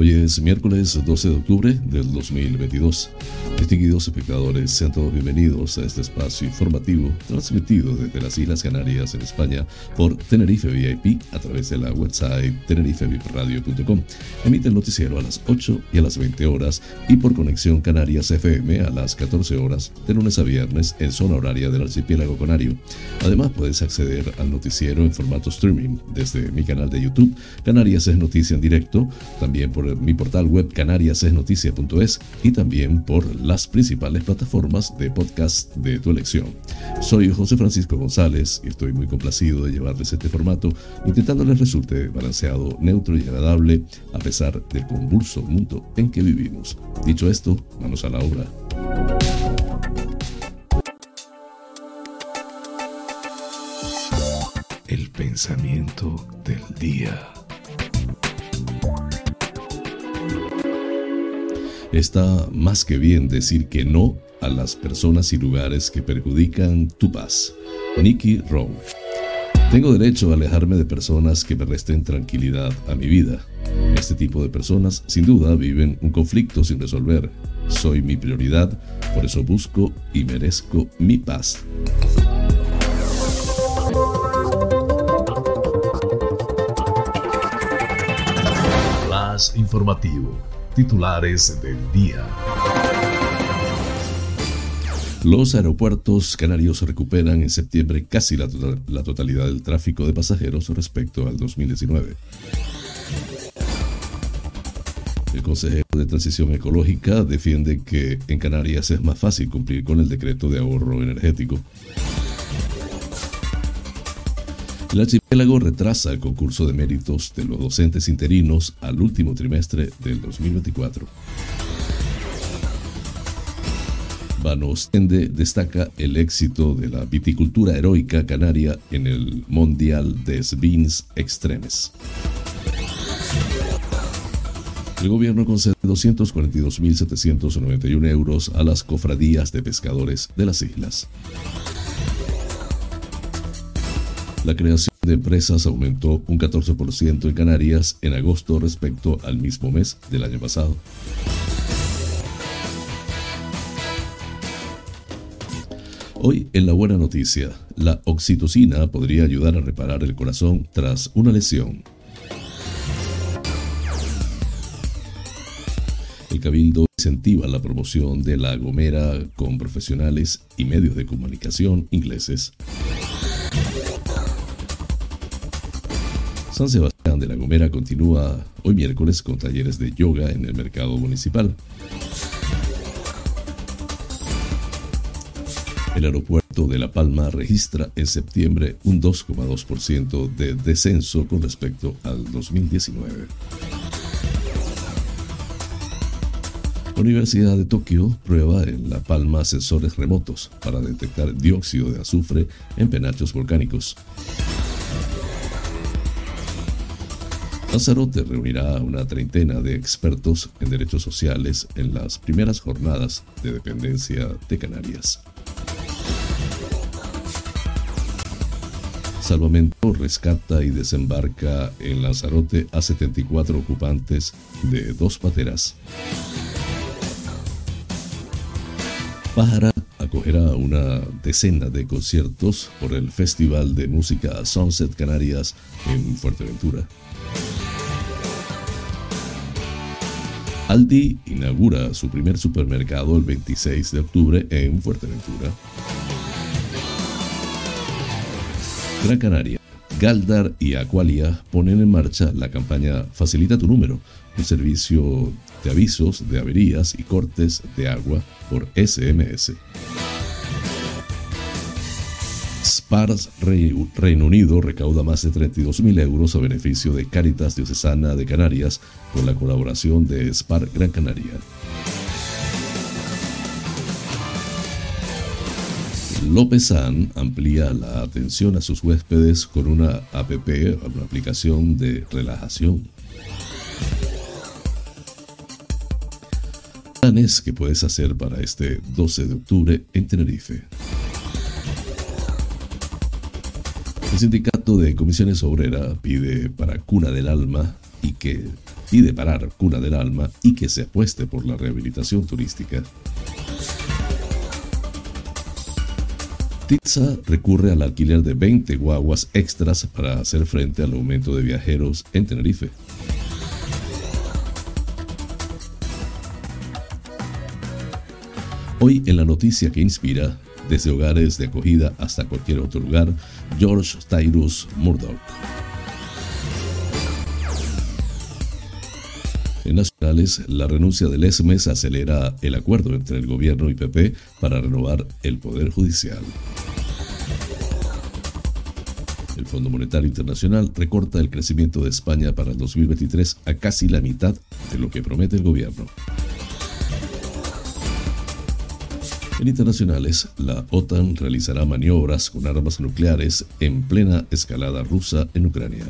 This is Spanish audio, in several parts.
Hoy es miércoles 12 de octubre del 2022. Distinguidos espectadores, sean todos bienvenidos a este espacio informativo transmitido desde las Islas Canarias en España por Tenerife VIP a través de la website tenerifevipradio.com. Emite el noticiero a las 8 y a las 20 horas y por conexión Canarias FM a las 14 horas de lunes a viernes en zona horaria del archipiélago canario. Además puedes acceder al noticiero en formato streaming desde mi canal de YouTube Canarias es Noticia en directo, también por mi portal web canariasesnoticia.es y también por las principales plataformas de podcast de tu elección. Soy José Francisco González y estoy muy complacido de llevarles este formato, intentando les resulte balanceado, neutro y agradable a pesar del convulso mundo en que vivimos. Dicho esto, vamos a la obra. El pensamiento del día. Está más que bien decir que no a las personas y lugares que perjudican tu paz. Nicky Rowe. Tengo derecho a alejarme de personas que me resten tranquilidad a mi vida. Este tipo de personas sin duda viven un conflicto sin resolver. Soy mi prioridad, por eso busco y merezco mi paz. Más informativo titulares del día. Los aeropuertos canarios recuperan en septiembre casi la, tota-, totalidad del tráfico de pasajeros respecto al 2019. El consejero de Transición Ecológica defiende que en Canarias es más fácil cumplir con el decreto de ahorro energético. El archipiélago retrasa el concurso de méritos de los docentes interinos al último trimestre del 2024. Vanostende destaca el éxito de la viticultura heroica canaria en el Mundial des Vins Extremes. El gobierno concede 242.791 euros a las cofradías de pescadores de las islas. La creación de empresas aumentó un 14% en Canarias en agosto respecto al mismo mes del año pasado. Hoy en la buena noticia, la oxitocina podría ayudar a reparar el corazón tras una lesión. El Cabildo incentiva la promoción de la Gomera con profesionales y medios de comunicación ingleses. San Sebastián de la Gomera continúa hoy miércoles con talleres de yoga en el mercado municipal. El aeropuerto de La Palma registra en septiembre un 2,2% de descenso con respecto al 2019. La Universidad de Tokio prueba en La Palma sensores remotos para detectar dióxido de azufre en penachos volcánicos. Lanzarote reunirá a una treintena de expertos en derechos sociales en las primeras jornadas de dependencia de Canarias. Salvamento rescata y desembarca en Lanzarote a 74 ocupantes de dos pateras. Pájara acogerá una decena de conciertos por el Festival de Música Sunset Canarias en Fuerteventura. Aldi inaugura su primer supermercado el 26 de octubre en Fuerteventura. Gran Canaria, Galdar y Aqualia ponen en marcha la campaña Facilita tu número, un servicio de avisos de averías y cortes de agua por SMS. SPARS Reino Unido recauda más de 32.000 euros a beneficio de Caritas Diocesana de Canarias con la colaboración de SPAR Gran Canaria. López-San amplía la atención a sus huéspedes con una app, una aplicación de relajación. Planes que puedes hacer para este 12 de octubre en Tenerife. El sindicato de comisiones obreras pide para Cuna del Alma y que pide parar Cuna del Alma y que se apueste por la rehabilitación turística. Titsa recurre al alquiler de 20 guaguas extras para hacer frente al aumento de viajeros en Tenerife. Hoy en la noticia que inspira, desde hogares de acogida hasta cualquier otro lugar, George Tyrus Murdoch. En nacionales, la renuncia del ESMES acelera el acuerdo entre el gobierno y PP para renovar el Poder Judicial. El Fondo Monetario Internacional recorta el crecimiento de España para el 2023 a casi la mitad de lo que promete el gobierno. En internacionales, la OTAN realizará maniobras con armas nucleares en plena escalada rusa en Ucrania.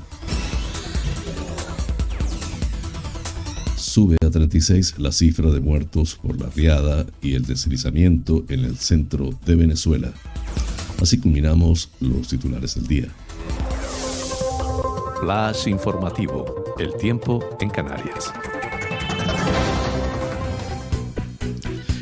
Sube a 36 la cifra de muertos por la riada y el deslizamiento en el centro de Venezuela. Así culminamos los titulares del día. Flash informativo. El tiempo en Canarias.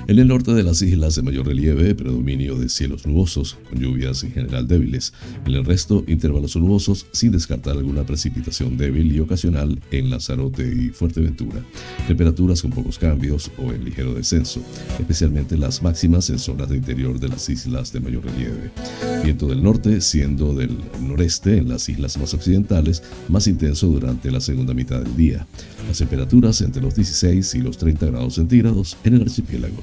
En el norte de las islas de mayor relieve, predominio de cielos nubosos, con lluvias en general débiles. En el resto, intervalos nubosos, sin descartar alguna precipitación débil y ocasional en Lanzarote y Fuerteventura. Temperaturas con pocos cambios o en ligero descenso, especialmente las máximas en zonas de interior de las islas de mayor relieve. Viento del norte, siendo del noreste en las islas más occidentales, más intenso durante la segunda mitad del día. Las temperaturas entre los 16 y los 30 grados centígrados en el archipiélago.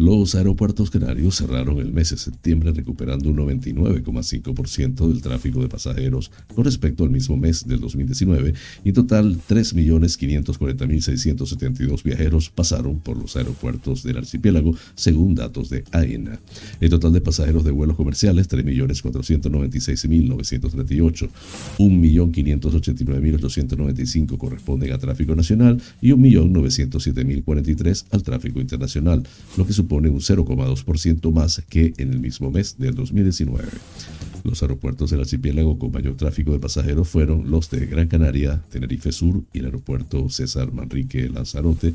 Los aeropuertos canarios cerraron el mes de septiembre recuperando un 99,5% del tráfico de pasajeros con respecto al mismo mes del 2019 y en total 3.540.672 viajeros pasaron por los aeropuertos del archipiélago según datos de AENA. El total de pasajeros de vuelos comerciales 3.496.938, 1.589.895 corresponden a tráfico nacional y 1.907.043 al tráfico internacional, lo que supone pone un 0,2% más que en el mismo mes del 2019. Los aeropuertos del archipiélago con mayor tráfico de pasajeros fueron los de Gran Canaria, Tenerife Sur y el aeropuerto César Manrique Lanzarote,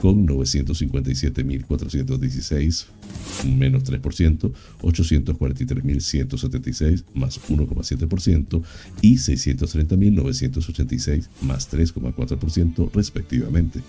con 957.416, menos 3%, 843.176, más 1,7%, y 630.986, más 3,4% respectivamente.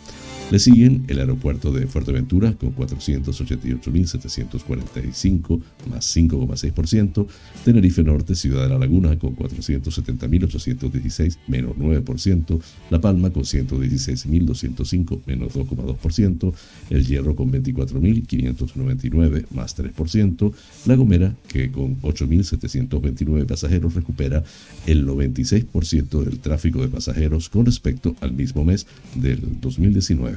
Le siguen el aeropuerto de Fuerteventura con 488.745, más 5,6%, Tenerife Norte, Ciudad de la Laguna con 470.816, menos 9%, La Palma con 116.205, menos 2,2%, El Hierro con 24.599, más 3%, La Gomera, que con 8.729 pasajeros recupera el 96% del tráfico de pasajeros con respecto al mismo mes del 2019.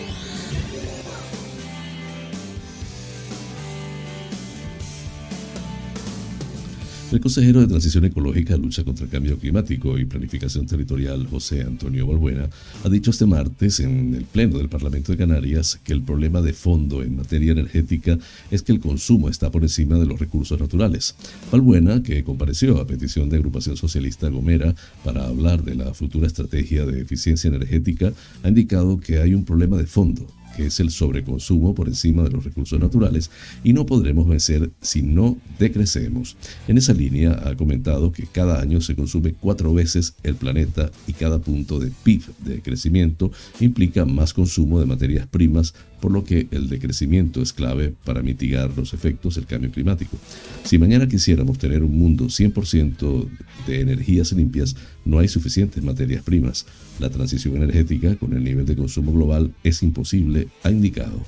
El consejero de Transición Ecológica, Lucha contra el Cambio Climático y Planificación Territorial, José Antonio Balbuena, ha dicho este martes en el Pleno del Parlamento de Canarias que el problema de fondo en materia energética es que el consumo está por encima de los recursos naturales. Balbuena, que compareció a petición de Agrupación Socialista Gomera para hablar de la futura estrategia de eficiencia energética, ha indicado que hay un problema de fondo que es el sobreconsumo por encima de los recursos naturales, y no podremos vencer si no decrecemos. En esa línea ha comentado que cada año se consume cuatro veces el planeta y cada punto de PIB de crecimiento implica más consumo de materias primas por lo que el decrecimiento es clave para mitigar los efectos del cambio climático. Si mañana quisiéramos tener un mundo 100% de energías limpias, no hay suficientes materias primas. La transición energética con el nivel de consumo global es imposible, ha indicado.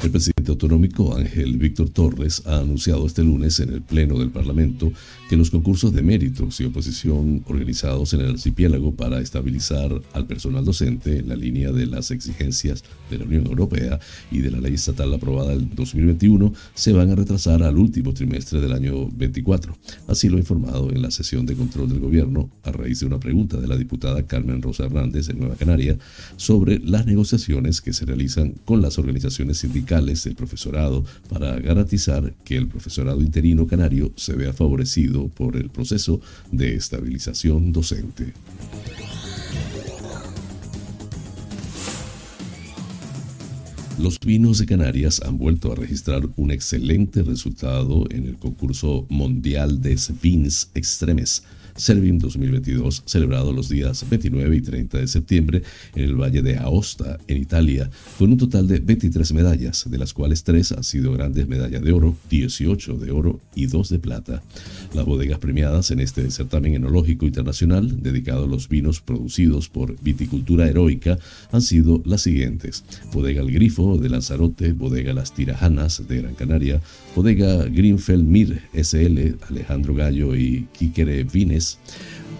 El presidente autonómico Ángel Víctor Torres ha anunciado este lunes en el Pleno del Parlamento que los concursos de méritos y oposición organizados en el archipiélago para estabilizar al personal docente en la línea de las exigencias de la Unión Europea y de la ley estatal aprobada en 2021 se van a retrasar al último trimestre del año 24. Así lo ha informado en la sesión de control del gobierno a raíz de una pregunta de la diputada Carmen Rosa Hernández de Nueva Canaria sobre las negociaciones que se realizan con las organizaciones sindicales del profesorado para garantizar que el profesorado interino canario se vea favorecido por el proceso de estabilización docente. Los vinos de Canarias han vuelto a registrar un excelente resultado en el concurso mundial de Vins Extremes Servim 2022, celebrado los días 29 y 30 de septiembre en el Valle de Aosta, en Italia, con un total de 23 medallas, de las cuales 3 han sido grandes medallas de oro, 18 de oro y 2 de plata. Las bodegas premiadas en este certamen enológico internacional, dedicado a los vinos producidos por viticultura heroica, han sido las siguientes: Bodega El Grifo de Lanzarote, Bodega Las Tirajanas de Gran Canaria, Bodega Greenfeld Mir SL, Alejandro Gallo y Quiquere Vines,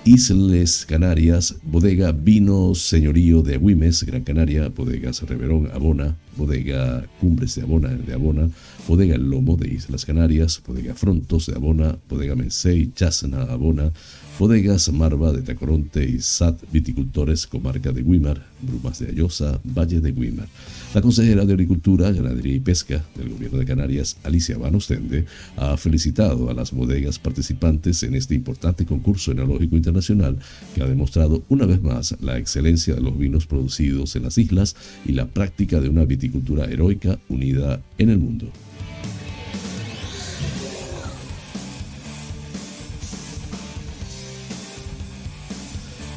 Isles Canarias, Bodega Vino Señorío de Agüimes, Gran Canaria, Bodegas Reverón, Abona, Bodega Cumbres de Abona, de Abona, Bodega El Lomo de Islas Canarias, Bodega Frontos de Abona, Bodega Mensei, Chasna, Abona, Bodegas Marva de Tacoronte y SAT Viticultores, Comarca de Guimar, Brumas de Ayosa, Valle de Guimar. La consejera de Agricultura, Ganadería y Pesca del Gobierno de Canarias, Alicia Van Ostende, ha felicitado a las bodegas participantes en este importante concurso enológico internacional que ha demostrado una vez más la excelencia de los vinos producidos en las islas y la práctica de una viticultura heroica unida en el mundo.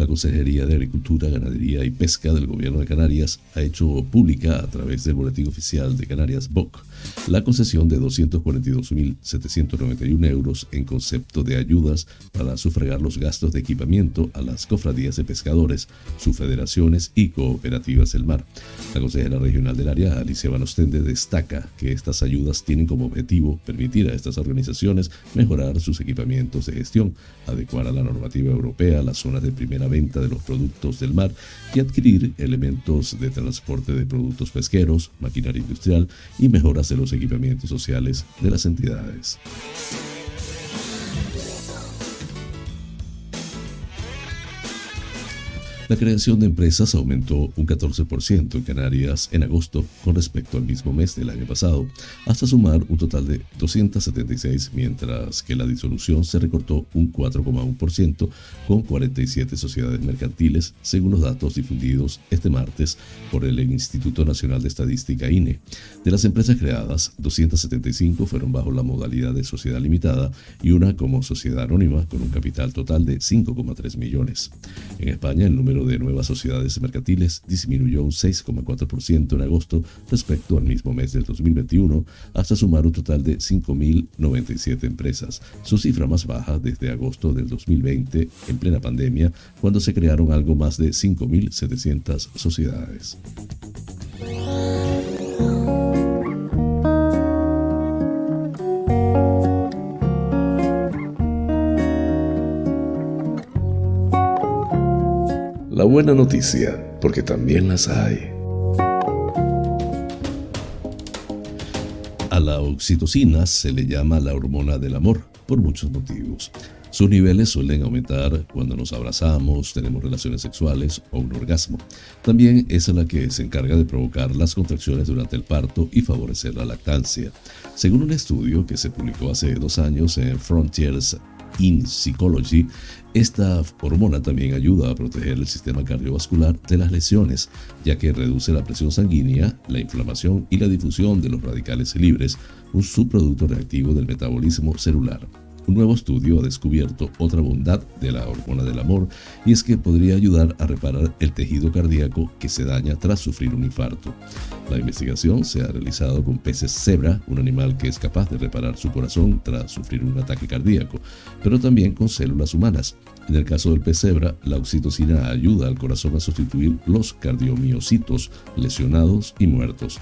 La Consejería de Agricultura, Ganadería y Pesca del Gobierno de Canarias ha hecho pública a través del Boletín Oficial de Canarias, BOC, la concesión de 242.791 euros en concepto de ayudas para sufragar los gastos de equipamiento a las cofradías de pescadores, sus federaciones y cooperativas del mar. La consejera regional del área, Alicia Banostende, destaca que estas ayudas tienen como objetivo permitir a estas organizaciones mejorar sus equipamientos de gestión, adecuar a la normativa europea las zonas de primera venta de los productos del mar y adquirir elementos de transporte de productos pesqueros, maquinaria industrial y mejoras de los equipamientos sociales de las entidades. La creación de empresas aumentó un 14% en Canarias en agosto con respecto al mismo mes del año pasado, hasta sumar un total de 276, mientras que la disolución se recortó un 4,1% con 47 sociedades mercantiles, según los datos difundidos este martes por el Instituto Nacional de Estadística INE. De las empresas creadas, 275 fueron bajo la modalidad de sociedad limitada y una como sociedad anónima con un capital total de 5,3 millones. En España, el número de nuevas sociedades mercantiles disminuyó un 6,4% en agosto respecto al mismo mes del 2021, hasta sumar un total de 5.097 empresas, su cifra más baja desde agosto del 2020, en plena pandemia, cuando se crearon algo más de 5.700 sociedades. La buena noticia, porque también las hay. A la oxitocina se le llama la hormona del amor por muchos motivos. Sus niveles suelen aumentar cuando nos abrazamos, tenemos relaciones sexuales o un orgasmo. También es la que se encarga de provocar las contracciones durante el parto y favorecer la lactancia. Según un estudio que se publicó hace dos años en Frontiers in Psychology, esta hormona también ayuda a proteger el sistema cardiovascular de las lesiones, ya que reduce la presión sanguínea, la inflamación y la difusión de los radicales libres, un subproducto reactivo del metabolismo celular. Un nuevo estudio ha descubierto otra bondad de la hormona del amor y es que podría ayudar a reparar el tejido cardíaco que se daña tras sufrir un infarto. La investigación se ha realizado con peces cebra, un animal que es capaz de reparar su corazón tras sufrir un ataque cardíaco, pero también con células humanas. En el caso del pesebra, la oxitocina ayuda al corazón a sustituir los cardiomiocitos lesionados y muertos.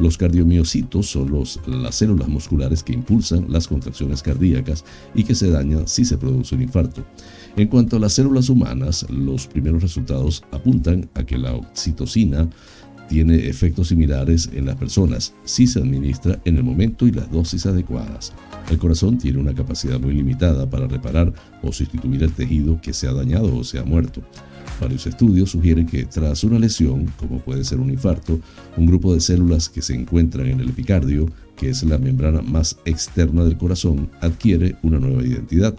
Los cardiomiocitos son los, las células musculares que impulsan las contracciones cardíacas y que se dañan si se produce un infarto. En cuanto a las células humanas, los primeros resultados apuntan a que la oxitocina tiene efectos similares en las personas si se administra en el momento y las dosis adecuadas. El corazón tiene una capacidad muy limitada para reparar o sustituir el tejido que se ha dañado o se ha muerto. Varios estudios sugieren que tras una lesión, como puede ser un infarto, un grupo de células que se encuentran en el epicardio, que es la membrana más externa del corazón, adquiere una nueva identidad.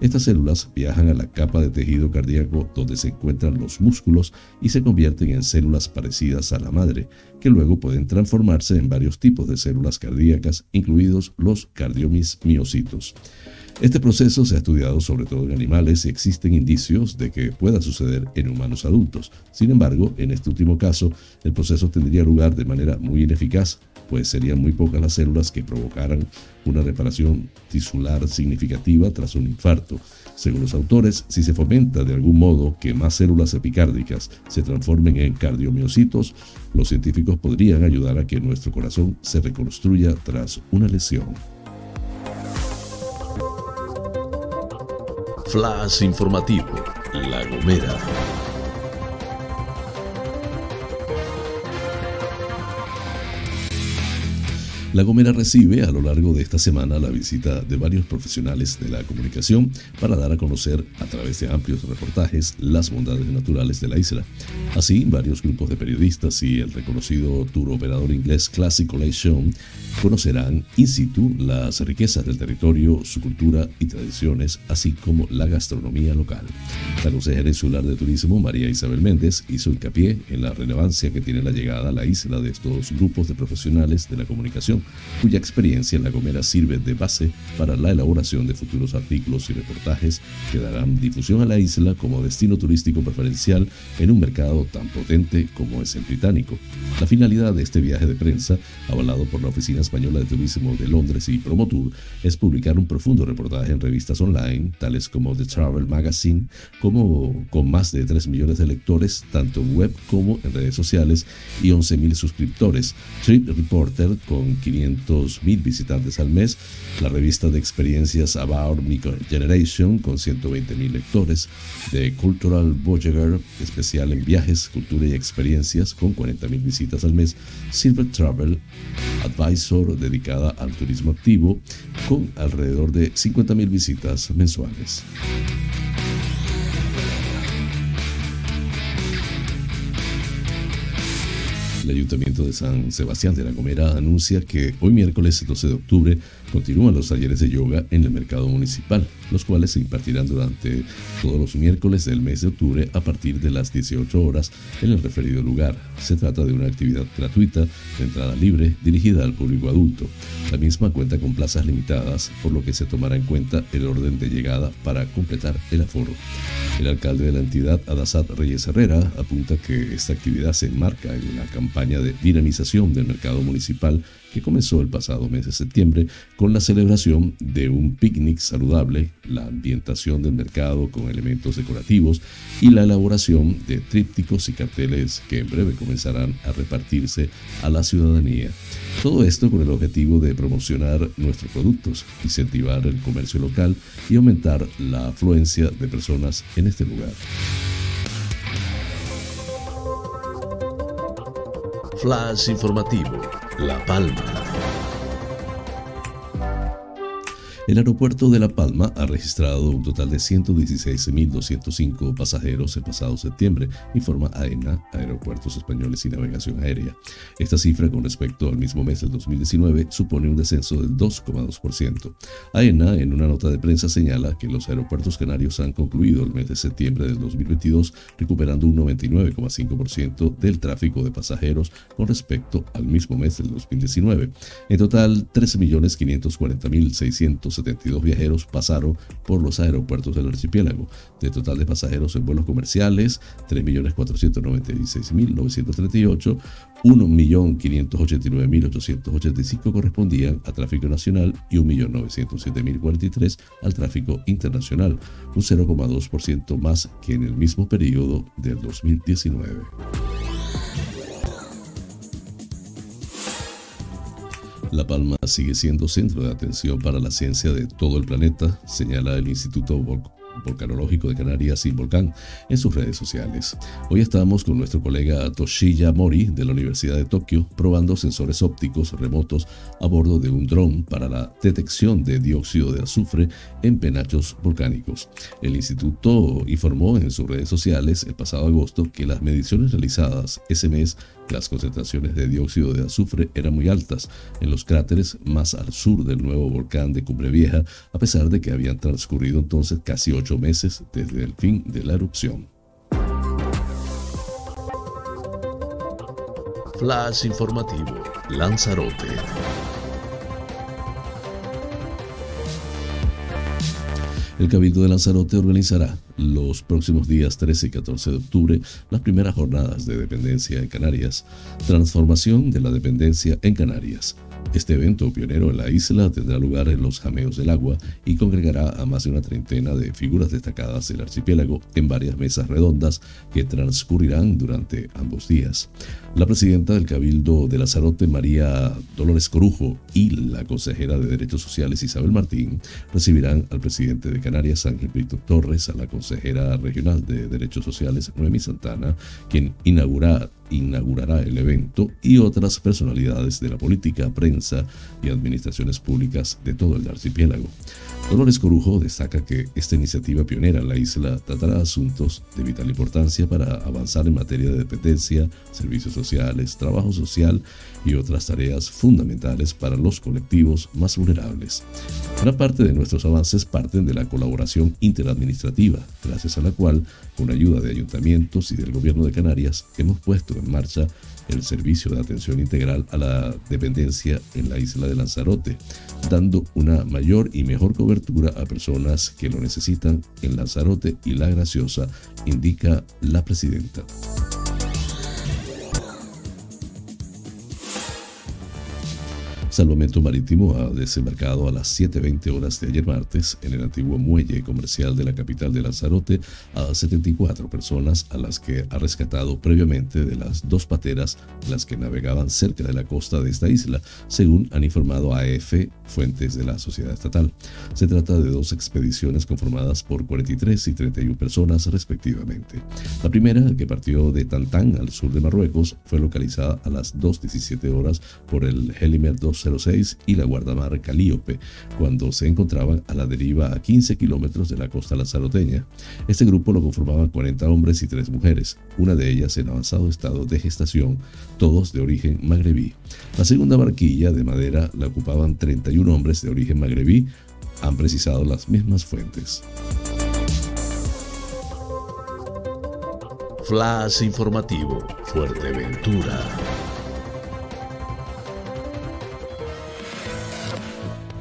Estas células viajan a la capa de tejido cardíaco donde se encuentran los músculos y se convierten en células parecidas a la madre, que luego pueden transformarse en varios tipos de células cardíacas, incluidos los cardiomiocitos. Este proceso se ha estudiado sobre todo en animales y existen indicios de que pueda suceder en humanos adultos. Sin embargo, en este último caso, el proceso tendría lugar de manera muy ineficaz, pues serían muy pocas las células que provocaran una reparación tisular significativa tras un infarto. Según los autores, si se fomenta de algún modo que más células epicárdicas se transformen en cardiomiocitos, los científicos podrían ayudar a que nuestro corazón se reconstruya tras una lesión. Flash informativo, La Gomera. La Gomera recibe a lo largo de esta semana la visita de varios profesionales de la comunicación para dar a conocer a través de amplios reportajes las bondades naturales de la isla. Así, varios grupos de periodistas y el reconocido tour operador inglés Classic Collection conocerán in situ las riquezas del territorio, su cultura y tradiciones, así como la gastronomía local. La consejera insular de turismo, María Isabel Méndez, hizo hincapié en la relevancia que tiene la llegada a la isla de estos grupos de profesionales de la comunicación, cuya experiencia en La Gomera sirve de base para la elaboración de futuros artículos y reportajes que darán difusión a la isla como destino turístico preferencial en un mercado tan potente como es el británico. La finalidad de este viaje de prensa, avalado por la Oficina Española de Turismo de Londres y Promotour es publicar un profundo reportaje en revistas online, tales como The Travel Magazine, como con más de 3 millones de lectores, tanto en web como en redes sociales, y 11.000 suscriptores. Trip Reporter, con 500.000 visitantes al mes, la revista de experiencias About Micro Generation, con 120.000 lectores, The Cultural Voyager, especial en viajes, cultura y experiencias, con 40.000 visitas al mes, Silver Travel, Advisor, dedicada al turismo activo con alrededor de 50.000 visitas mensuales. El Ayuntamiento de San Sebastián de la Gomera anuncia que hoy miércoles 12 de octubre continúan los talleres de yoga en el mercado municipal, los cuales se impartirán durante todos los miércoles del mes de octubre a partir de las 18 horas en el referido lugar. Se trata de una actividad gratuita de entrada libre dirigida al público adulto. La misma cuenta con plazas limitadas, por lo que se tomará en cuenta el orden de llegada para completar el aforo. El alcalde de la entidad, Adasat Reyes Herrera, apunta que esta actividad se enmarca en una campaña de dinamización del mercado municipal que comenzó el pasado mes de septiembre con la celebración de un picnic saludable, la ambientación del mercado con elementos decorativos y la elaboración de trípticos y carteles que en breve comenzarán a repartirse a la ciudadanía. Todo esto con el objetivo de promocionar nuestros productos, incentivar el comercio local y aumentar la afluencia de personas en este lugar. Flash informativo, La Palma. El aeropuerto de La Palma ha registrado un total de 116.205 pasajeros el pasado septiembre, informa AENA, Aeropuertos Españoles y Navegación Aérea. Esta cifra con respecto al mismo mes del 2019 supone un descenso del 2,2%. AENA en una nota de prensa señala que los aeropuertos canarios han concluido el mes de septiembre del 2022 recuperando un 99,5% del tráfico de pasajeros con respecto al mismo mes del 2019. En total, 13.540.600 272 viajeros pasaron por los aeropuertos del archipiélago. De total de pasajeros en vuelos comerciales, 3.496.938, 1.589.885 correspondían a tráfico nacional y 1.907.043 al tráfico internacional, un 0,2% más que en el mismo periodo del 2019. La Palma sigue siendo centro de atención para la ciencia de todo el planeta, señala el Instituto Volcanológico de Canarias y Volcán en sus redes sociales. Hoy estamos con nuestro colega Toshiya Mori de la Universidad de Tokio probando sensores ópticos remotos a bordo de un dron para la detección de dióxido de azufre en penachos volcánicos. El instituto informó en sus redes sociales el pasado agosto que las mediciones realizadas ese mes las concentraciones de dióxido de azufre eran muy altas en los cráteres más al sur del nuevo volcán de Cumbre Vieja, a pesar de que habían transcurrido entonces casi ocho meses desde el fin de la erupción. Flash informativo, Lanzarote. El Cabildo de Lanzarote organizará los próximos días 13 y 14 de octubre las primeras jornadas de dependencia en Canarias, transformación de la dependencia en Canarias, este evento pionero en la isla tendrá lugar en los Jameos del Agua y congregará a más de una treintena de figuras destacadas del archipiélago en varias mesas redondas que transcurrirán durante ambos días. La presidenta del Cabildo de Lazarote, María Dolores Corujo, y la consejera de Derechos Sociales, Isabel Martín, recibirán al presidente de Canarias, Ángel Víctor Torres, a la consejera regional de Derechos Sociales, Noemi Santana, quien inaugurará inaugurará el evento y otras personalidades de la política, prensa y administraciones públicas de todo el archipiélago. Dolores Corujo destaca que esta iniciativa pionera en la isla tratará asuntos de vital importancia para avanzar en materia de dependencia, servicios sociales, trabajo social y otras tareas fundamentales para los colectivos más vulnerables. Gran parte de nuestros avances parten de la colaboración interadministrativa, gracias a la cual, con ayuda de ayuntamientos y del Gobierno de Canarias, hemos puesto en marcha el servicio de atención integral a la dependencia en la isla de Lanzarote, dando una mayor y mejor cobertura a personas que lo necesitan en Lanzarote y La Graciosa, indica la presidenta. Salvamento Marítimo ha desembarcado a las 7.20 horas de ayer martes en el antiguo muelle comercial de la capital de Lanzarote a 74 personas a las que ha rescatado previamente de las dos pateras las que navegaban cerca de la costa de esta isla, según han informado AF fuentes de la sociedad estatal. Se trata de dos expediciones conformadas por 43 y 31 personas respectivamente. La primera, que partió de Tantán al sur de Marruecos, fue localizada a las 2.17 horas por el Helimer 12 y la guardamar Calíope, cuando se encontraban a la deriva a 15 kilómetros de la costa lanzaroteña. Este grupo lo conformaban 40 hombres y 3 mujeres, una de ellas en avanzado estado de gestación, todos de origen magrebí. La segunda barquilla de madera la ocupaban 31 hombres de origen magrebí, han precisado las mismas fuentes. Flash informativo, Fuerteventura.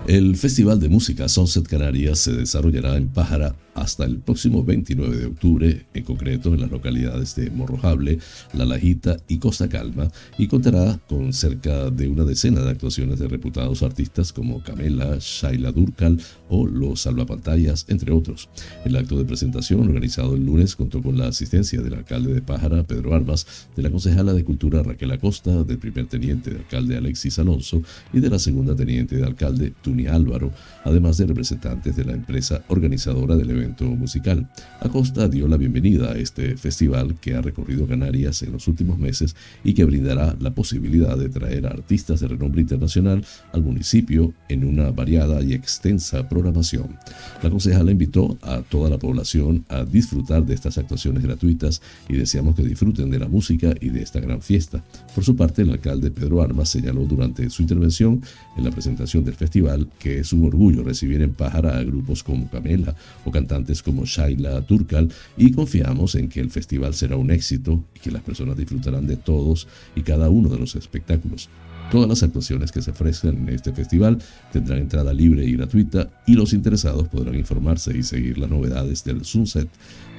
El Festival de Música Sunset Canarias se desarrollará en Pájara hasta el próximo 29 de octubre, en concreto en las localidades de Morrojable, La Lajita y Costa Calma, y contará con cerca de una decena de actuaciones de reputados artistas como Camela, Shaila Durcal o Los Salvapantallas, entre otros. El acto de presentación, organizado el lunes, contó con la asistencia del alcalde de Pájara, Pedro Armas, de la concejala de Cultura Raquel Acosta, del primer teniente de alcalde Alexis Alonso y de la segunda teniente de alcalde Tuni Álvaro, además de representantes de la empresa organizadora del evento musical. Acosta dio la bienvenida a este festival que ha recorrido Canarias en los últimos meses y que brindará la posibilidad de traer artistas de renombre internacional al municipio en una variada y extensa programación. La concejala invitó a toda la población a disfrutar de estas actuaciones gratuitas y deseamos que disfruten de la música y de esta gran fiesta. Por su parte, el alcalde Pedro Armas señaló durante su intervención en la presentación del festival que es un orgullo recibir en Pájara a grupos como Camela o cantantes como Shaila Turkal y confiamos en que el festival será un éxito y que las personas disfrutarán de todos y cada uno de los espectáculos. Todas las actuaciones que se ofrecen en este festival tendrán entrada libre y gratuita y los interesados podrán informarse y seguir las novedades del Sunset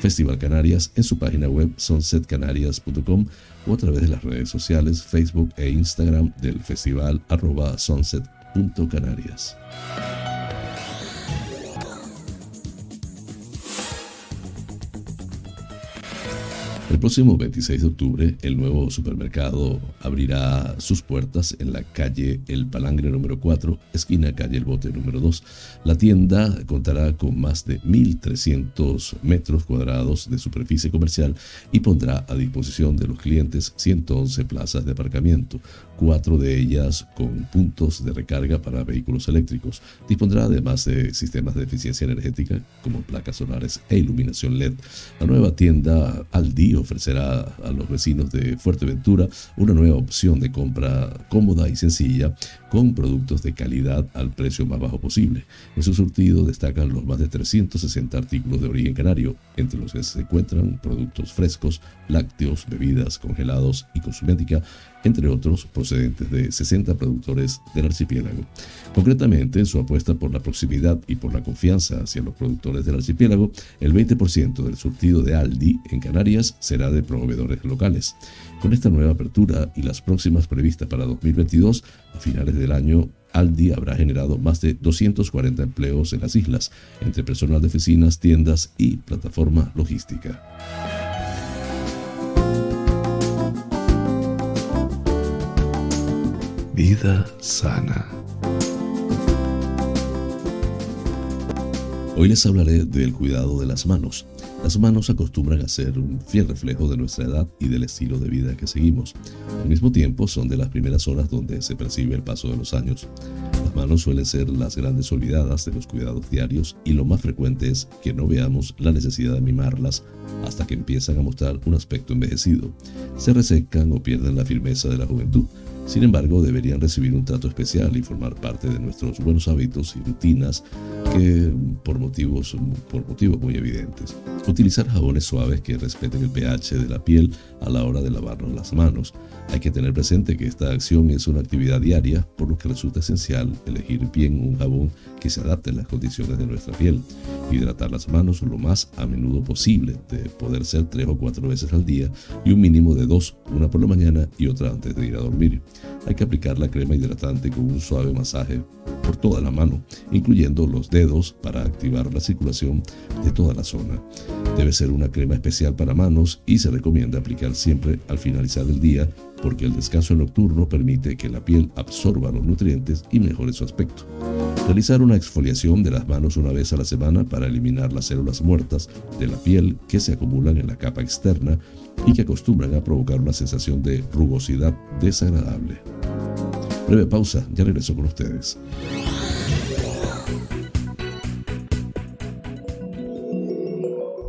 Festival Canarias en su página web sunsetcanarias.com o a través de las redes sociales Facebook e Instagram del festival arroba sunset.canarias. El próximo 26 de octubre, el nuevo supermercado abrirá sus puertas en la calle El Palangre número 4, esquina calle El Bote número 2. La tienda contará con más de 1.300 metros cuadrados de superficie comercial y pondrá a disposición de los clientes 111 plazas de aparcamiento, cuatro de ellas con puntos de recarga para vehículos eléctricos. Dispondrá además de sistemas de eficiencia energética como placas solares e iluminación LED. La nueva tienda Aldi ofrecerá a los vecinos de Fuerteventura una nueva opción de compra cómoda y sencilla con productos de calidad al precio más bajo posible. En su surtido destacan los más de 360 artículos de origen canario, entre los que se encuentran productos frescos, lácteos, bebidas, congelados y cosmética, entre otros procedentes de 60 productores del archipiélago. Concretamente, en su apuesta por la proximidad y por la confianza hacia los productores del archipiélago, el 20% del surtido de Aldi en Canarias será de proveedores locales. Con esta nueva apertura y las próximas previstas para 2022, a finales del año, Aldi habrá generado más de 240 empleos en las islas, entre personal de oficinas, tiendas y plataforma logística. Vida sana. Hoy les hablaré del cuidado de las manos. Las manos acostumbran a ser un fiel reflejo de nuestra edad y del estilo de vida que seguimos. Al mismo tiempo, son de las primeras zonas donde se percibe el paso de los años. Las manos suelen ser las grandes olvidadas de los cuidados diarios y lo más frecuente es que no veamos la necesidad de mimarlas hasta que empiezan a mostrar un aspecto envejecido. Se resecan o pierden la firmeza de la juventud sin embargo, deberían recibir un trato especial y formar parte de nuestros buenos hábitos y rutinas que por motivos, por motivos muy evidentes. Utilizar jabones suaves que respeten el pH de la piel a la hora de lavarnos las manos. Hay que tener presente que esta acción es una actividad diaria, por lo que resulta esencial elegir bien un jabón que se adapte a las condiciones de nuestra piel. Hidratar las manos lo más a menudo posible, de poder ser tres o cuatro veces al día y un mínimo de dos, una por la mañana y otra antes de ir a dormir. Hay que aplicar la crema hidratante con un suave masaje por toda la mano, incluyendo los dedos para activar la circulación de toda la zona. Debe ser una crema especial para manos y se recomienda aplicar siempre al finalizar el día porque el descanso nocturno permite que la piel absorba los nutrientes y mejore su aspecto. Realizar una exfoliación de las manos una vez a la semana para eliminar las células muertas de la piel que se acumulan en la capa externa y que acostumbran a provocar una sensación de rugosidad desagradable. Breve pausa, ya regreso con ustedes.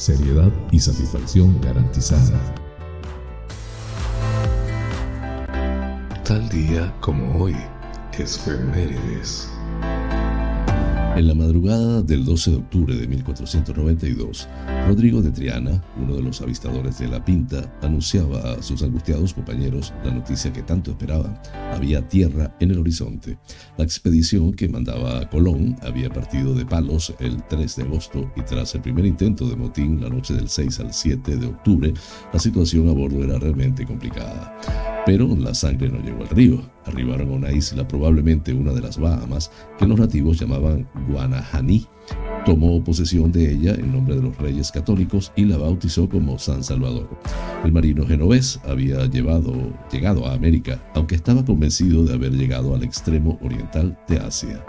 seriedad y satisfacción garantizada. Tal día como hoy, es Efemérides. En la madrugada del 12 de octubre de 1492, Rodrigo de Triana, uno de los avistadores de la Pinta, anunciaba a sus angustiados compañeros la noticia que tanto esperaban. Había tierra en el horizonte. La expedición que mandaba Colón había partido de Palos el 3 de agosto y tras el primer intento de motín la noche del 6 al 7 de octubre, la situación a bordo era realmente complicada. Pero la sangre no llegó al río. Arribaron a una isla, probablemente una de las Bahamas, que los nativos llamaban Guanajaní. Tomó posesión de ella en nombre de los reyes católicos y la bautizó como San Salvador. El marino genovés había llegado a América, aunque estaba convencido de haber llegado al extremo oriental de Asia.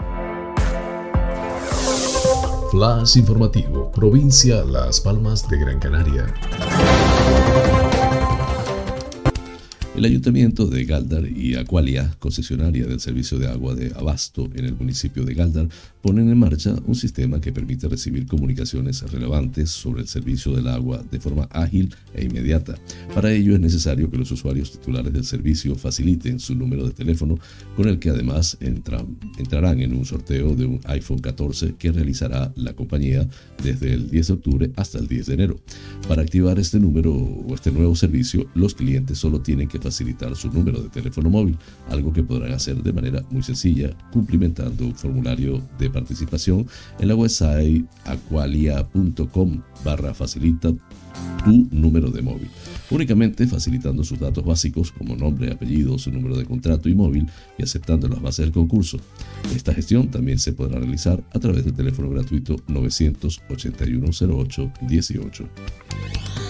Flash informativo, provincia Las Palmas de Gran Canaria. El ayuntamiento de Galdar y Aqualia, concesionaria del servicio de agua de Abasto en el municipio de Galdar, ponen en marcha un sistema que permite recibir comunicaciones relevantes sobre el servicio del agua de forma ágil e inmediata. Para ello es necesario que los usuarios titulares del servicio faciliten su número de teléfono con el que además entrarán en un sorteo de un iPhone 14 que realizará la compañía desde el 10 de octubre hasta el 10 de enero. Para activar este número o este nuevo servicio, los clientes solo tienen que facilitar su número de teléfono móvil, algo que podrán hacer de manera muy sencilla, cumplimentando un formulario de participación en la website aqualia.com barra facilita tu número de móvil, únicamente facilitando sus datos básicos como nombre, apellido, su número de contrato y móvil y aceptando las bases del concurso. Esta gestión también se podrá realizar a través del teléfono gratuito 981 08 18.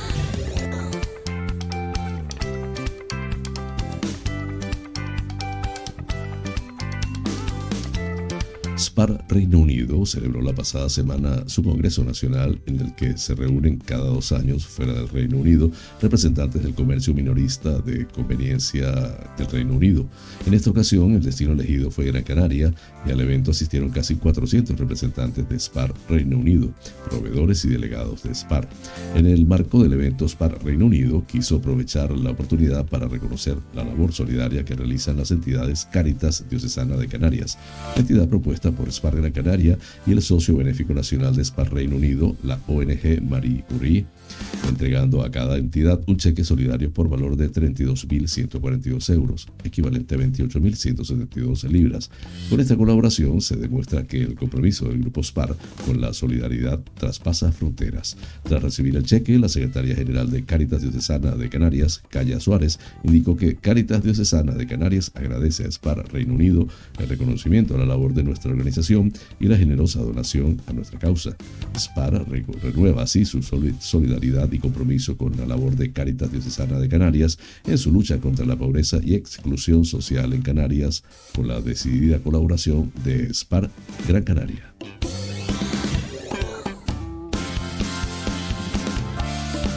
SPAR Reino Unido celebró la pasada semana su Congreso Nacional en el que se reúnen cada dos años fuera del Reino Unido representantes del comercio minorista de conveniencia del Reino Unido. En esta ocasión el destino elegido fue Gran Canaria y al evento asistieron casi 400 representantes de SPAR Reino Unido, proveedores y delegados de SPAR. En el marco del evento SPAR Reino Unido quiso aprovechar la oportunidad para reconocer la labor solidaria que realizan las entidades Caritas Diocesana de Canarias, entidad propuesta por SPAR Gran Canaria y el socio benéfico nacional de SPAR Reino Unido, la ONG Marie Curie entregando a cada entidad un cheque solidario por valor de 32.142 euros, equivalente a 28.172 libras. Con esta colaboración se demuestra que el compromiso del Grupo SPAR con la solidaridad traspasa fronteras. Tras recibir el cheque, la secretaria general de Cáritas Diocesana de Canarias, Calla Suárez, indicó que Cáritas Diocesana de Canarias agradece a SPAR Reino Unido el reconocimiento a la labor de nuestra organización y la generosa donación a nuestra causa. SPAR renueva así su solidaridad y compromiso con la labor de Caritas Diocesana de Canarias en su lucha contra la pobreza y exclusión social en Canarias, con la decidida colaboración de SPAR Gran Canaria.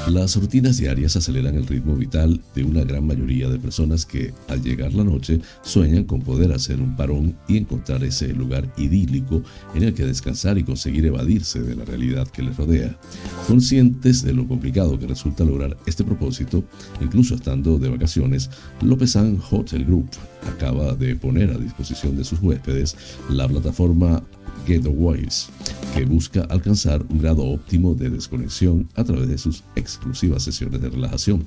Las rutinas diarias aceleran el ritmo vital de una gran mayoría de personas que, al llegar la noche, sueñan con poder hacer un parón y encontrar ese lugar idílico en el que descansar y conseguir evadirse de la realidad que les rodea. Conscientes de lo complicado que resulta lograr este propósito, incluso estando de vacaciones, Lopezan Hotel Group acaba de poner a disposición de sus huéspedes la plataforma Getaways, que busca alcanzar un grado óptimo de desconexión a través de sus exclusivas sesiones de relajación.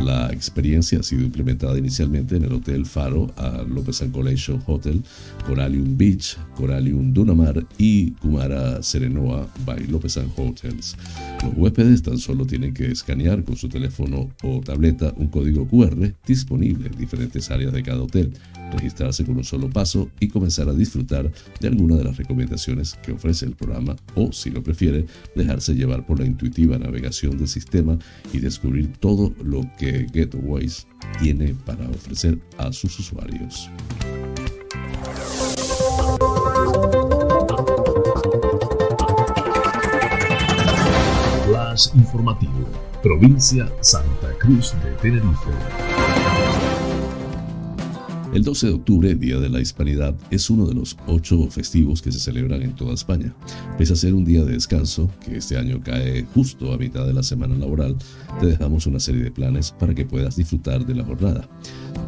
La experiencia ha sido implementada inicialmente en el Hotel Faro a López Collection Hotel, Coralium Beach, Coralium Dunamar y Kumara Serenoa by López Hotels. Los huéspedes tan solo tienen que escanear con su teléfono o tableta un código QR disponible en diferentes áreas de cada hotel, registrarse con un solo paso y comenzar a disfrutar de alguna de las recomendaciones que ofrece el programa o, si lo prefiere, dejarse llevar por la intuitiva navegación del sistema y descubrir todo lo que Getaways tiene para ofrecer a sus usuarios. Flash informativo, provincia Santa Cruz de Tenerife. El 12 de octubre, Día de la Hispanidad, es uno de los ocho festivos que se celebran en toda España. Pese a ser un día de descanso, que este año cae justo a mitad de la semana laboral, te dejamos una serie de planes para que puedas disfrutar de la jornada.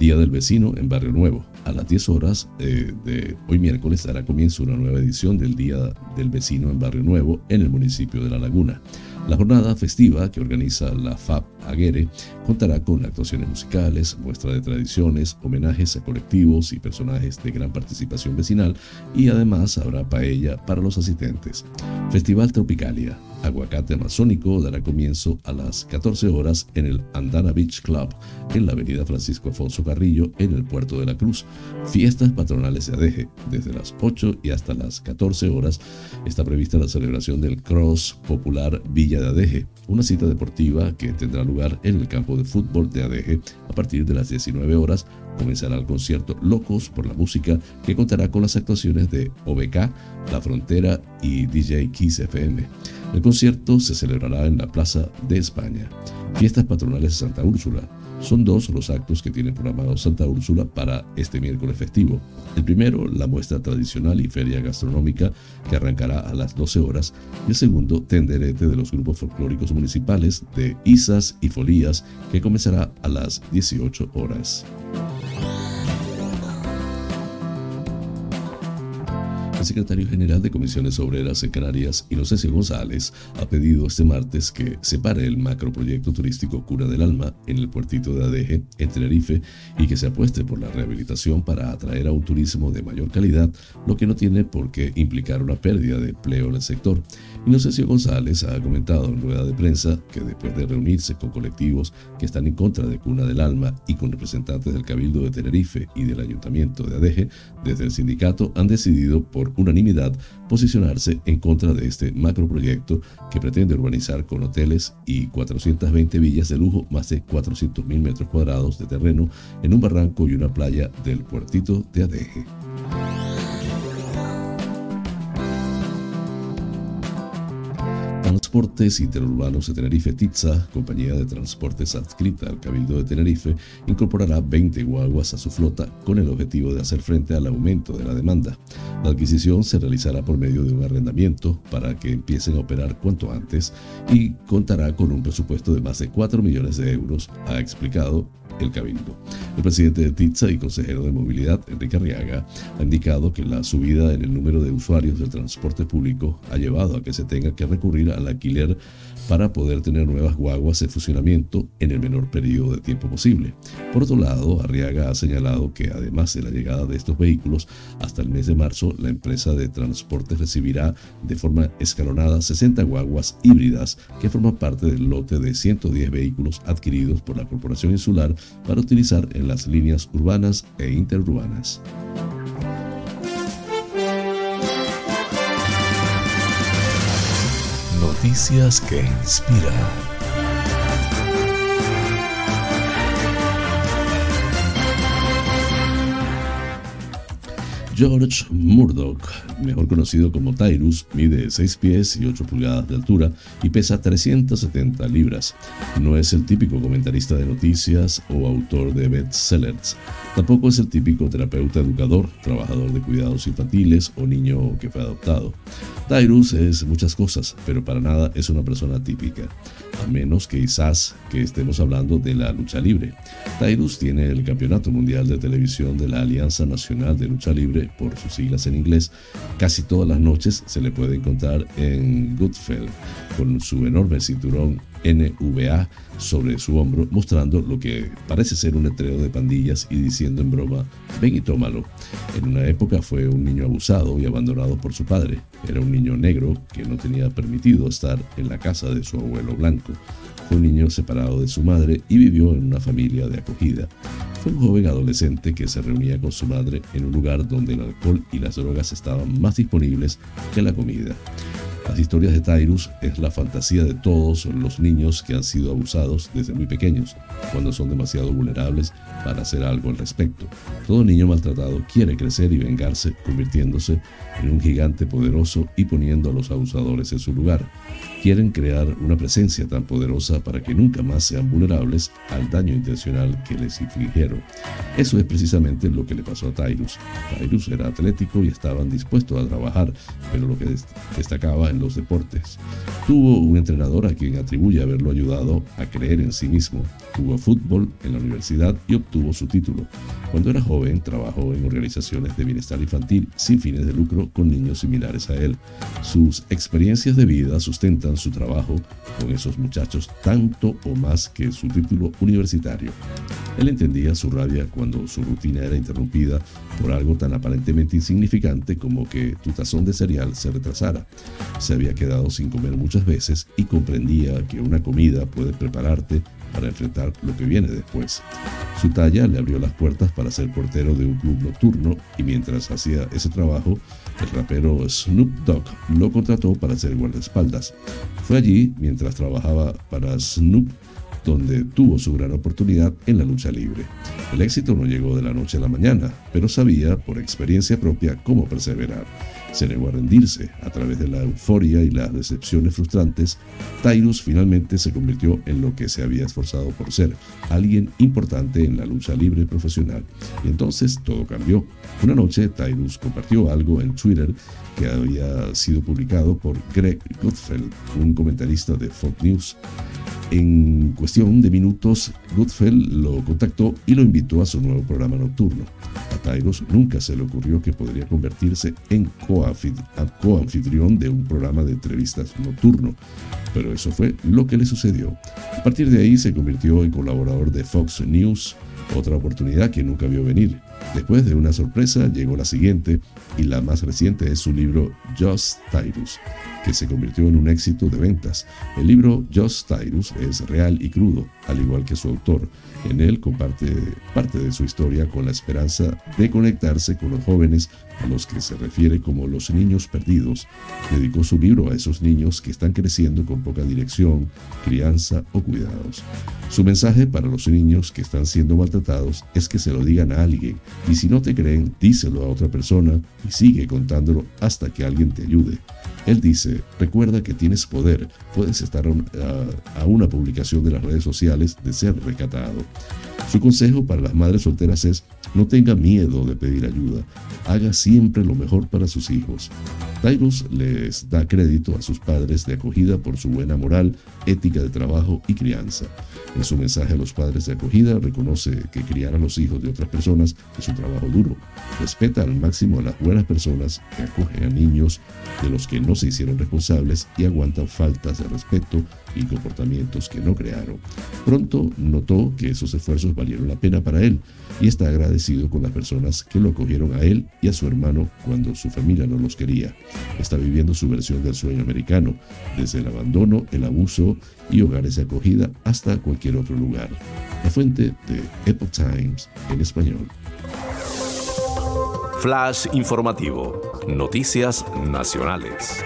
Día del Vecino en Barrio Nuevo. A las 10 horas eh, de hoy miércoles dará comienzo una nueva edición del Día del Vecino en Barrio Nuevo en el municipio de La Laguna. La jornada festiva que organiza la FAP Aguere contará con actuaciones musicales, muestra de tradiciones, homenajes a colectivos y personajes de gran participación vecinal y además habrá paella para los asistentes. Festival Tropicalia, Aguacate Amazónico dará comienzo a las 14 horas en el Andana Beach Club, en la avenida Francisco Afonso Carrillo, en el Puerto de la Cruz. Fiestas patronales de Adeje. Desde las 8 y hasta las 14 horas está prevista la celebración del Cross Popular Villa de Adeje, una cita deportiva que tendrá lugar en el campo de fútbol de Adeje a partir de las 19 horas comenzará el concierto Locos por la Música, que contará con las actuaciones de OBK, La Frontera y DJ Kiss FM. El concierto se celebrará en la Plaza de España. Fiestas patronales de Santa Úrsula. Son dos los actos que tiene programado Santa Úrsula para este miércoles festivo. El primero, la muestra tradicional y feria gastronómica que arrancará a las 12 horas. Y el segundo, tenderete de los grupos folclóricos municipales de Isas y Folías que comenzará a las 18 horas. Secretario general de Comisiones Obreras en Canarias, Inocencio González, ha pedido este martes que se pare el macroproyecto turístico Cura del Alma en el puertito de Adeje, en Tenerife, y que se apueste por la rehabilitación para atraer a un turismo de mayor calidad, lo que no tiene por qué implicar una pérdida de empleo en el sector. Inocencio González ha comentado en rueda de prensa que después de reunirse con colectivos que están en contra de Cuna del Alma y con representantes del Cabildo de Tenerife y del Ayuntamiento de Adeje, desde el sindicato han decidido por unanimidad posicionarse en contra de este macroproyecto que pretende urbanizar con hoteles y 420 villas de lujo más de 400.000 metros cuadrados de terreno en un barranco y una playa del puertito de Adeje. Transportes Interurbanos de Tenerife Titza, compañía de transportes adscrita al Cabildo de Tenerife, incorporará 20 guaguas a su flota con el objetivo de hacer frente al aumento de la demanda. La adquisición se realizará por medio de un arrendamiento para que empiecen a operar cuanto antes y contará con un presupuesto de más de 4 millones de euros, ha explicado el Cabildo. El presidente de TITSA y consejero de movilidad, Enrique Arriaga, ha indicado que la subida en el número de usuarios del transporte público ha llevado a que se tenga que recurrir al alquiler para poder tener nuevas guaguas en funcionamiento en el menor periodo de tiempo posible. Por otro lado, Arriaga ha señalado que además de la llegada de estos vehículos, hasta el mes de marzo la empresa de transporte recibirá de forma escalonada 60 guaguas híbridas que forman parte del lote de 110 vehículos adquiridos por la Corporación Insular para utilizar en las líneas urbanas e interurbanas. Noticias que inspiran. George Murdoch, mejor conocido como Tyrus, mide 6 pies y 8 pulgadas de altura y pesa 370 libras. No es el típico comentarista de noticias o autor de bestsellers. Tampoco es el típico terapeuta educador, trabajador de cuidados infantiles o niño que fue adoptado. Tyrus es muchas cosas, pero para nada es una persona típica, a menos que quizás que estemos hablando de la lucha libre. Tyrus tiene el Campeonato Mundial de Televisión de la Alianza Nacional de Lucha Libre, por sus siglas en inglés. Casi todas las noches se le puede encontrar en Goodfell, con su enorme cinturón NVA sobre su hombro, mostrando lo que parece ser un letrero de pandillas y diciendo en broma, ven y tómalo. En una época fue un niño abusado y abandonado por su padre. Era un niño negro que no tenía permitido estar en la casa de su abuelo blanco. Fue un niño separado de su madre y vivió en una familia de acogida. Fue un joven adolescente que se reunía con su madre en un lugar donde el alcohol y las drogas estaban más disponibles que la comida. Las historias de Tyrus es la fantasía de todos los niños que han sido abusados desde muy pequeños, cuando son demasiado vulnerables para hacer algo al respecto. Todo niño maltratado quiere crecer y vengarse, convirtiéndose en un gigante poderoso y poniendo a los abusadores en su lugar. Quieren crear una presencia tan poderosa para que nunca más sean vulnerables al daño intencional que les infligieron. Eso es precisamente lo que le pasó a Tyrus. Tyrus era atlético y estaban dispuestos a trabajar, pero lo que destacaba los deportes. Tuvo un entrenador a quien atribuye haberlo ayudado a creer en sí mismo. Jugó fútbol en la universidad y obtuvo su título. Cuando era joven, trabajó en organizaciones de bienestar infantil sin fines de lucro con niños similares a él. Sus experiencias de vida sustentan su trabajo con esos muchachos tanto o más que su título universitario. Él entendía su rabia cuando su rutina era interrumpida por algo tan aparentemente insignificante como que tu tazón de cereal se retrasara. Se había quedado sin comer muchas veces y comprendía que una comida puede prepararte para enfrentar lo que viene después. Su talla le abrió las puertas para ser portero de un club nocturno y mientras hacía ese trabajo, el rapero Snoop Dogg lo contrató para ser guardaespaldas. Fue allí, mientras trabajaba para Snoop, donde tuvo su gran oportunidad en la lucha libre. El éxito no llegó de la noche a la mañana, pero sabía por experiencia propia cómo perseverar se negó a rendirse. A través de la euforia y las decepciones frustrantes, Tyrus finalmente se convirtió en lo que se había esforzado por ser, alguien importante en la lucha libre profesional. Y entonces todo cambió. Una noche, Tyrus compartió algo en Twitter que había sido publicado por Greg Gutfeld, un comentarista de Fox News. En cuestión de minutos, Goodfell lo contactó y lo invitó a su nuevo programa nocturno. A nunca se le ocurrió que podría convertirse en coanfitrión de un programa de entrevistas nocturno, pero eso fue lo que le sucedió. A partir de ahí se convirtió en colaborador de Fox News, otra oportunidad que nunca vio venir. Después de una sorpresa llegó la siguiente y la más reciente es su libro Just Tyrus, que se convirtió en un éxito de ventas. El libro Just Tyrus es real y crudo, al igual que su autor. En él comparte parte de su historia con la esperanza de conectarse con los jóvenes a los que se refiere como los niños perdidos. Dedicó su libro a esos niños que están creciendo con poca dirección, crianza o cuidados. Su mensaje para los niños que están siendo maltratados es que se lo digan a alguien y si no te creen, díselo a otra persona y sigue contándolo hasta que alguien te ayude. Él dice, recuerda que tienes poder, puedes estar a, una publicación de las redes sociales de ser recatado. Su consejo para las madres solteras es, no tenga miedo de pedir ayuda, haga siempre lo mejor para sus hijos. Tyrus les da crédito a sus padres de acogida por su buena moral, ética de trabajo y crianza. En su mensaje a los padres de acogida reconoce que criar a los hijos de otras personas es un trabajo duro. Respeta al máximo a las buenas personas que acogen a niños de los que no se hicieron responsables y aguantan faltas de respeto y comportamientos que no crearon. Pronto notó que esos esfuerzos valieron la pena para él y está agradecido con las personas que lo acogieron a él y a su hermano cuando su familia no los quería. Está viviendo su versión del sueño americano, desde el abandono, el abuso y hogares de acogida hasta cualquier otro lugar. La fuente de Epoch Times en español. Flash informativo. Noticias nacionales.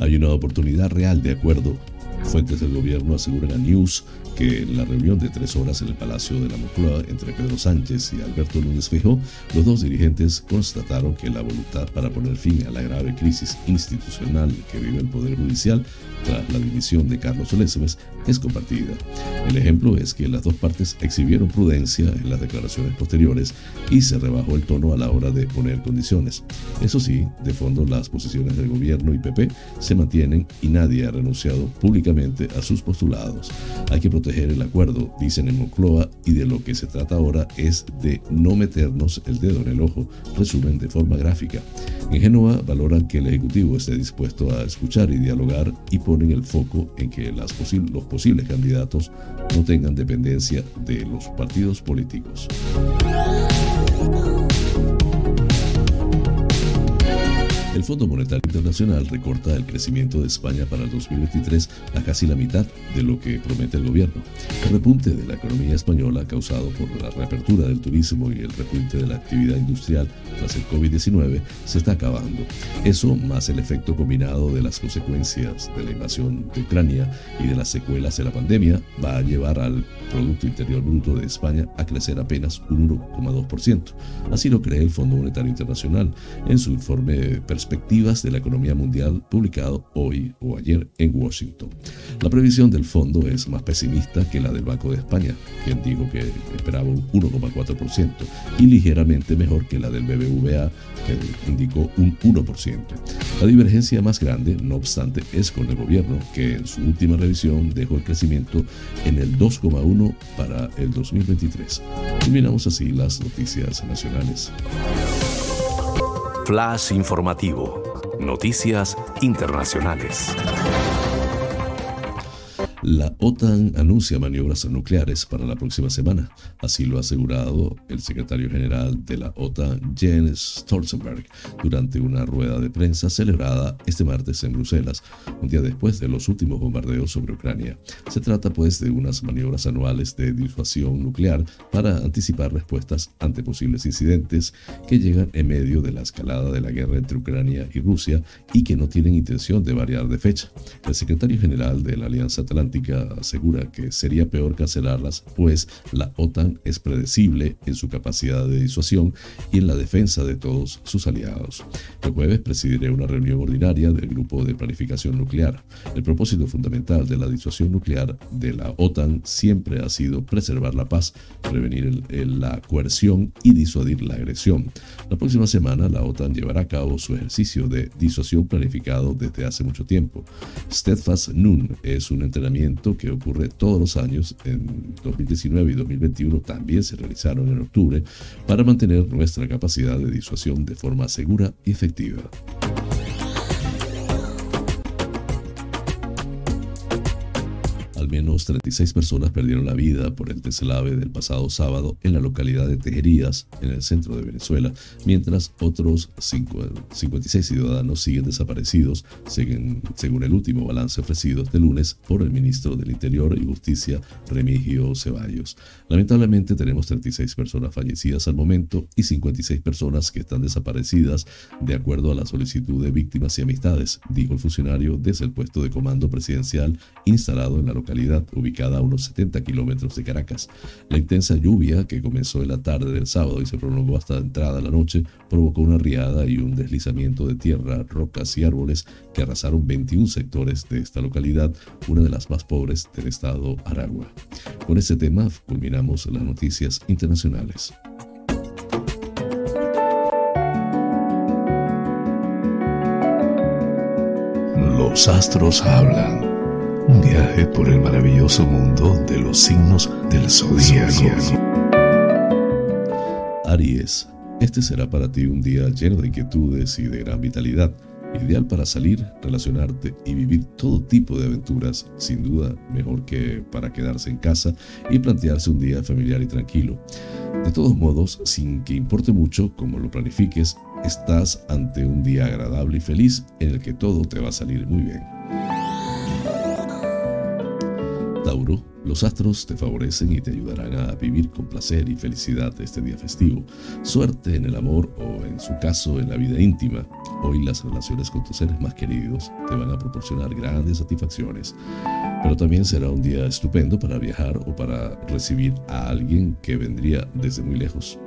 Hay una oportunidad real de acuerdo. Fuentes del gobierno aseguran a News que en la reunión de tres horas en el Palacio de la Moncloa entre Pedro Sánchez y Alberto Núñez Fijo, los dos dirigentes constataron que la voluntad para poner fin a la grave crisis institucional que vive el Poder Judicial tras la dimisión de Carlos Olésmes es compartida. El ejemplo es que las dos partes exhibieron prudencia en las declaraciones posteriores y se rebajó el tono a la hora de poner condiciones. Eso sí, de fondo las posiciones del gobierno y PP se mantienen y nadie ha renunciado públicamente a sus postulados. Hay que proteger el acuerdo, dicen en Moncloa, y de lo que se trata ahora es de no meternos el dedo en el ojo, resumen de forma gráfica. En Génova valoran que el Ejecutivo esté dispuesto a escuchar y dialogar y ponen el foco en que las los posibles candidatos no tengan dependencia de los partidos políticos. El Fondo Monetario Internacional recorta el crecimiento de España para el 2023 a casi la mitad de lo que promete el gobierno. El repunte de la economía española causado por la reapertura del turismo y el repunte de la actividad industrial tras el COVID-19 se está acabando. Eso, más el efecto combinado de las consecuencias de la invasión de Ucrania y de las secuelas de la pandemia, va a llevar al Producto Interior Bruto de España a crecer apenas un 1,2%. Así lo cree el Fondo Monetario Internacional en su informe Perspectivas de la Economía Mundial publicado hoy o ayer en Washington. La previsión del fondo es más pesimista que la del Banco de España, quien dijo que esperaba un 1,4%, y ligeramente mejor que la del BBVA, que indicó un 1%. La divergencia más grande, no obstante, es con el gobierno, que en su última revisión dejó el crecimiento en el 2,1 para el 2023. Terminamos así las noticias nacionales. Flash informativo. Noticias internacionales. La OTAN anuncia maniobras nucleares para la próxima semana. Así lo ha asegurado el secretario general de la OTAN, Jens Stoltenberg, durante una rueda de prensa celebrada este martes en Bruselas, un día después de los últimos bombardeos sobre Ucrania. Se trata pues de unas maniobras anuales de disuasión nuclear para anticipar respuestas ante posibles incidentes que llegan en medio de la escalada de la guerra entre Ucrania y Rusia y que no tienen intención de variar de fecha. El secretario general de la Alianza Atlántica asegura que sería peor cancelarlas, pues la OTAN es predecible en su capacidad de disuasión y en la defensa de todos sus aliados. El jueves presidiré una reunión ordinaria del Grupo de Planificación Nuclear. El propósito fundamental de la disuasión nuclear de la OTAN siempre ha sido preservar la paz, prevenir la coerción y disuadir la agresión. La próxima semana la OTAN llevará a cabo su ejercicio de disuasión planificado desde hace mucho tiempo. Steadfast Nun es un entrenamiento que ocurre todos los años. En 2019 y 2021 también se realizaron en octubre para mantener nuestra capacidad de disuasión de forma segura y efectiva. Al menos 36 personas perdieron la vida por el deslave del pasado sábado en la localidad de Tejerías, en el centro de Venezuela, mientras otros 56 ciudadanos siguen desaparecidos, según, el último balance ofrecido este lunes por el ministro del Interior y Justicia, Remigio Ceballos. Lamentablemente tenemos 36 personas fallecidas al momento y 56 personas que están desaparecidas, de acuerdo a la solicitud de víctimas y amistades, dijo el funcionario desde el puesto de comando presidencial instalado en la localidad ubicada a unos 70 kilómetros de Caracas. La intensa lluvia que comenzó en la tarde del sábado y se prolongó hasta entrada la noche provocó una riada y un deslizamiento de tierra, rocas y árboles que arrasaron 21 sectores de esta localidad, una de las más pobres del estado Aragua. Con este tema culminamos las noticias internacionales. Los astros hablan. Un viaje por el maravilloso mundo de los signos del zodíaco. Aries, este será para ti un día lleno de inquietudes y de gran vitalidad, ideal para salir, relacionarte y vivir todo tipo de aventuras, sin duda mejor que para quedarse en casa y plantearse un día familiar y tranquilo. De todos modos, sin que importe mucho cómo lo planifiques, estás ante un día agradable y feliz en el que todo te va a salir muy bien. Tauro, los astros te favorecen y te ayudarán a vivir con placer y felicidad este día festivo. Suerte en el amor o, en su caso, en la vida íntima. Hoy las relaciones con tus seres más queridos te van a proporcionar grandes satisfacciones. Pero también será un día estupendo para viajar o para recibir a alguien que vendría desde muy lejos.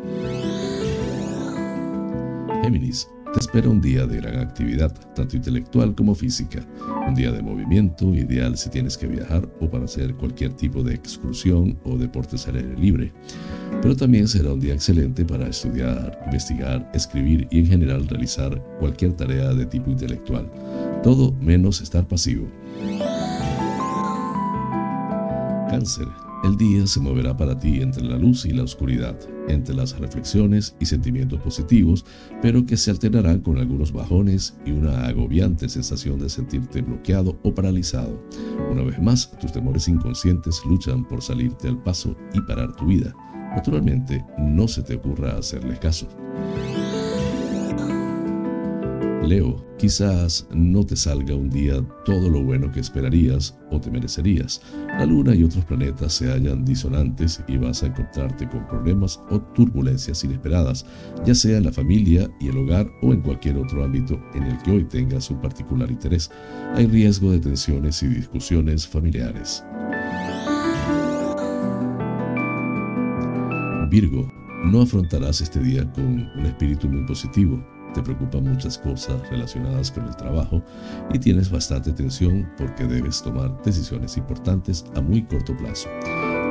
Géminis, te espera un día de gran actividad, tanto intelectual como física. Un día de movimiento, ideal si tienes que viajar o para hacer cualquier tipo de excursión o deportes al aire libre. Pero también será un día excelente para estudiar, investigar, escribir y en general realizar cualquier tarea de tipo intelectual. Todo menos estar pasivo. Cáncer. El día se moverá para ti entre la luz y la oscuridad, entre las reflexiones y sentimientos positivos, pero que se alternarán con algunos bajones y una agobiante sensación de sentirte bloqueado o paralizado. Una vez más, tus temores inconscientes luchan por salirte al paso y parar tu vida. Naturalmente, no se te ocurra hacerles caso. Leo, quizás no te salga un día todo lo bueno que esperarías o te merecerías. La luna y otros planetas se hallan disonantes y vas a encontrarte con problemas o turbulencias inesperadas, ya sea en la familia y el hogar o en cualquier otro ámbito en el que hoy tengas un particular interés. Hay riesgo de tensiones y discusiones familiares. Virgo, no afrontarás este día con un espíritu muy positivo te preocupan muchas cosas relacionadas con el trabajo y tienes bastante tensión porque debes tomar decisiones importantes a muy corto plazo.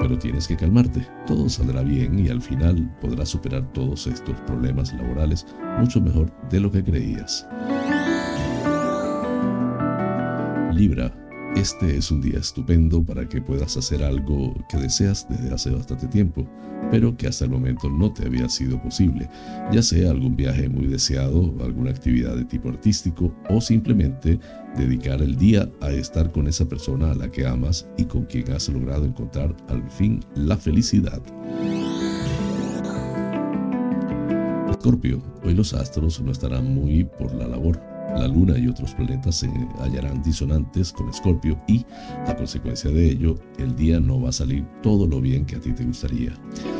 Pero tienes que calmarte, todo saldrá bien y al final podrás superar todos estos problemas laborales mucho mejor de lo que creías. Libra, este es un día estupendo para que puedas hacer algo que deseas desde hace bastante tiempo, pero que hasta el momento no te había sido posible, ya sea algún viaje muy deseado, alguna actividad de tipo artístico o simplemente dedicar el día a estar con esa persona a la que amas y con quien has logrado encontrar al fin la felicidad. Escorpio, hoy los astros no estarán muy por la labor la Luna y otros planetas se hallarán disonantes con Escorpio y, a consecuencia de ello, el día no va a salir todo lo bien que a ti te gustaría.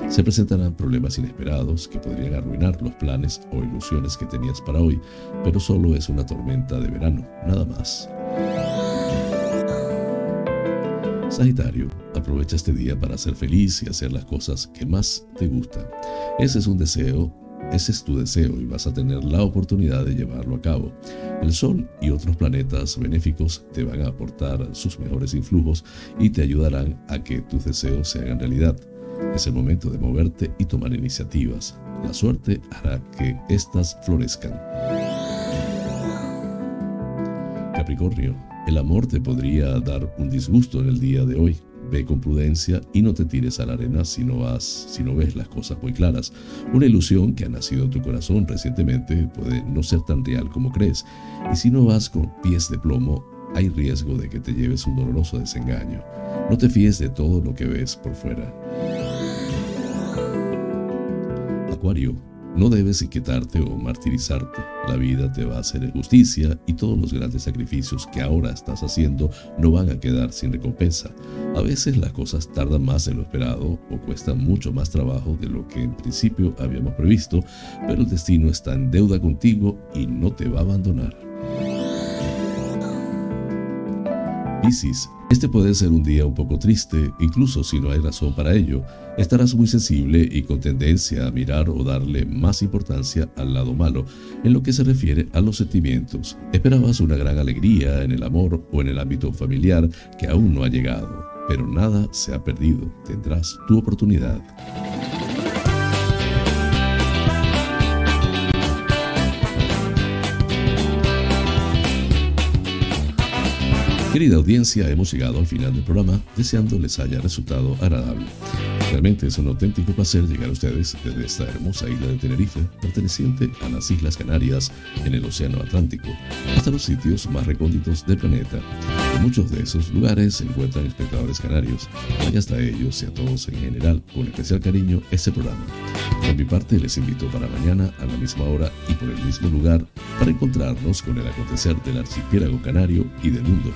Se presentarán problemas inesperados que podrían arruinar los planes o ilusiones que tenías para hoy, pero solo es una tormenta de verano, nada más. Sagitario, aprovecha este día para ser feliz y hacer las cosas que más te gustan. Ese es un deseo ese es tu deseo y vas a tener la oportunidad de llevarlo a cabo. El Sol y otros planetas benéficos te van a aportar sus mejores influjos y te ayudarán a que tus deseos se hagan realidad. Es el momento de moverte y tomar iniciativas. La suerte hará que éstas florezcan. Capricornio, el amor te podría dar un disgusto en el día de hoy. Ve con prudencia y no te tires a la arena si no, vas, si no ves las cosas muy claras. Una ilusión que ha nacido en tu corazón recientemente puede no ser tan real como crees. Y si no vas con pies de plomo, hay riesgo de que te lleves un doloroso desengaño. No te fíes de todo lo que ves por fuera. Acuario, no debes inquietarte o martirizarte. La vida te va a hacer justicia y todos los grandes sacrificios que ahora estás haciendo no van a quedar sin recompensa. A veces las cosas tardan más de lo esperado o cuestan mucho más trabajo de lo que en principio habíamos previsto, pero el destino está en deuda contigo y no te va a abandonar. Piscis, este puede ser un día un poco triste, incluso si no hay razón para ello. Estarás muy sensible y con tendencia a mirar o darle más importancia al lado malo en lo que se refiere a los sentimientos. Esperabas una gran alegría en el amor o en el ámbito familiar que aún no ha llegado, pero nada se ha perdido. Tendrás tu oportunidad. Querida audiencia, hemos llegado al final del programa, deseando les haya resultado agradable. Realmente es un auténtico placer llegar a ustedes desde esta hermosa isla de Tenerife, perteneciente a las Islas Canarias en el Océano Atlántico, hasta los sitios más recónditos del planeta. En muchos de esos lugares se encuentran espectadores canarios, y hasta ellos y a todos en general, con especial cariño, este programa. Por mi parte, les invito para mañana a la misma hora y por el mismo lugar para encontrarnos con el acontecer del archipiélago canario y del mundo.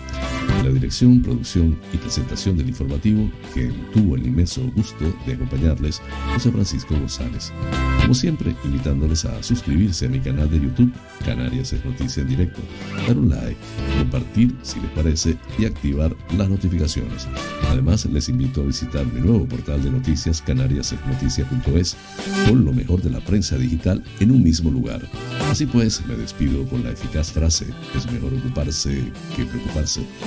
En la dirección, producción y presentación del informativo, que tuvo el inmenso gusto de acompañarles, José Francisco González. Como siempre, invitándoles a suscribirse a mi canal de YouTube, Canarias es Noticia en Directo, dar un like, compartir si les parece y activar las notificaciones. Además, les invito a visitar mi nuevo portal de noticias canariasesnoticia.es con lo mejor de la prensa digital en un mismo lugar. Así pues, me despido con la eficaz frase, es mejor ocuparse que preocuparse.